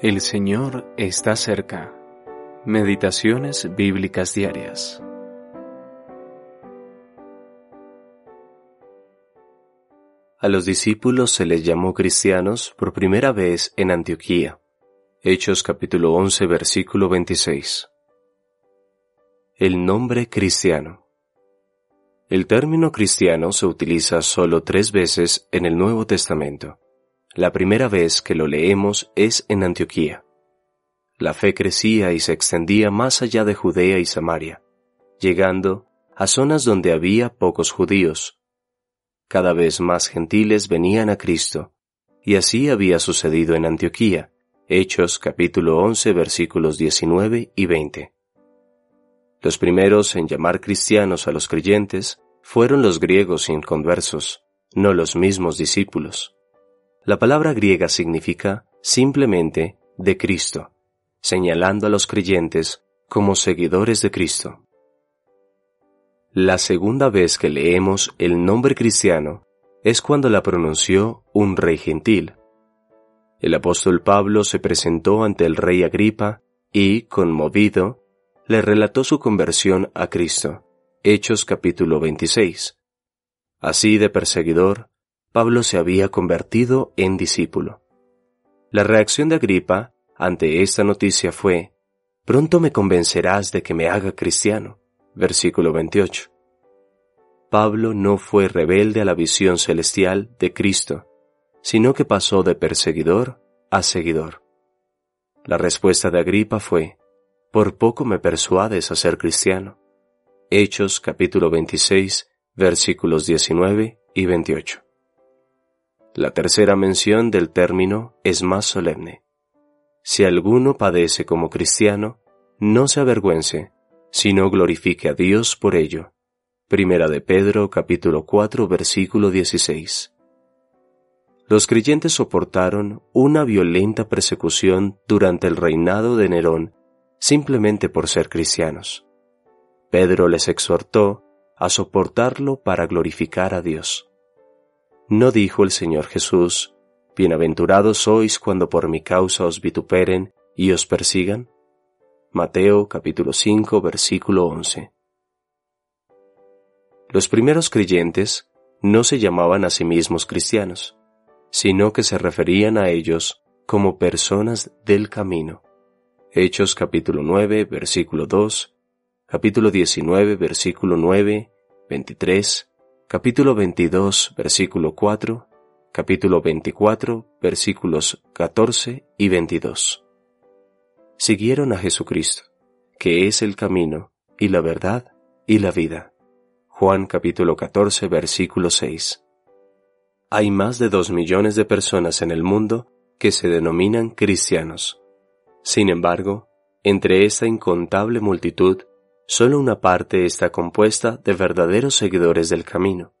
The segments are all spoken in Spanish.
El Señor está cerca. Meditaciones bíblicas diarias. A los discípulos se les llamó cristianos por primera vez en Antioquía. Hechos capítulo 11 versículo 26. El nombre cristiano. El término cristiano se utiliza solo tres veces en el Nuevo Testamento. La primera vez que lo leemos es en Antioquía. La fe crecía y se extendía más allá de Judea y Samaria, llegando a zonas donde había pocos judíos. Cada vez más gentiles venían a Cristo, y así había sucedido en Antioquía, Hechos capítulo 11 versículos 19 y 20. Los primeros en llamar cristianos a los creyentes fueron los griegos inconversos, no los mismos discípulos. La palabra griega significa simplemente de Cristo, señalando a los creyentes como seguidores de Cristo. La segunda vez que leemos el nombre cristiano es cuando la pronunció un rey gentil. El apóstol Pablo se presentó ante el rey Agripa y, conmovido, le relató su conversión a Cristo. Hechos capítulo 26. Así de perseguidor, Pablo se había convertido en discípulo. La reacción de Agripa ante esta noticia fue, Pronto me convencerás de que me haga cristiano. Versículo 28. Pablo no fue rebelde a la visión celestial de Cristo, sino que pasó de perseguidor a seguidor. La respuesta de Agripa fue, por poco me persuades a ser cristiano. Hechos capítulo 26 versículos 19 y 28. La tercera mención del término es más solemne. Si alguno padece como cristiano, no se avergüence, sino glorifique a Dios por ello. Primera de Pedro capítulo 4 versículo 16. Los creyentes soportaron una violenta persecución durante el reinado de Nerón simplemente por ser cristianos. Pedro les exhortó a soportarlo para glorificar a Dios. ¿No dijo el Señor Jesús, Bienaventurados sois cuando por mi causa os vituperen y os persigan? Mateo capítulo 5 versículo 11. Los primeros creyentes no se llamaban a sí mismos cristianos, sino que se referían a ellos como personas del camino. Hechos capítulo 9, versículo 2, capítulo 19, versículo 9, 23, capítulo 22, versículo 4, capítulo 24, versículos 14 y 22. Siguieron a Jesucristo, que es el camino y la verdad y la vida. Juan capítulo 14, versículo 6. Hay más de dos millones de personas en el mundo que se denominan cristianos sin embargo, entre esta incontable multitud, solo una parte está compuesta de verdaderos seguidores del camino.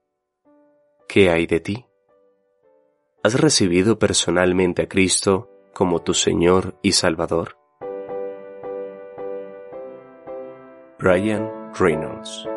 ¿Qué hay de ti? ¿Has recibido personalmente a Cristo como tu Señor y Salvador? Brian Reynolds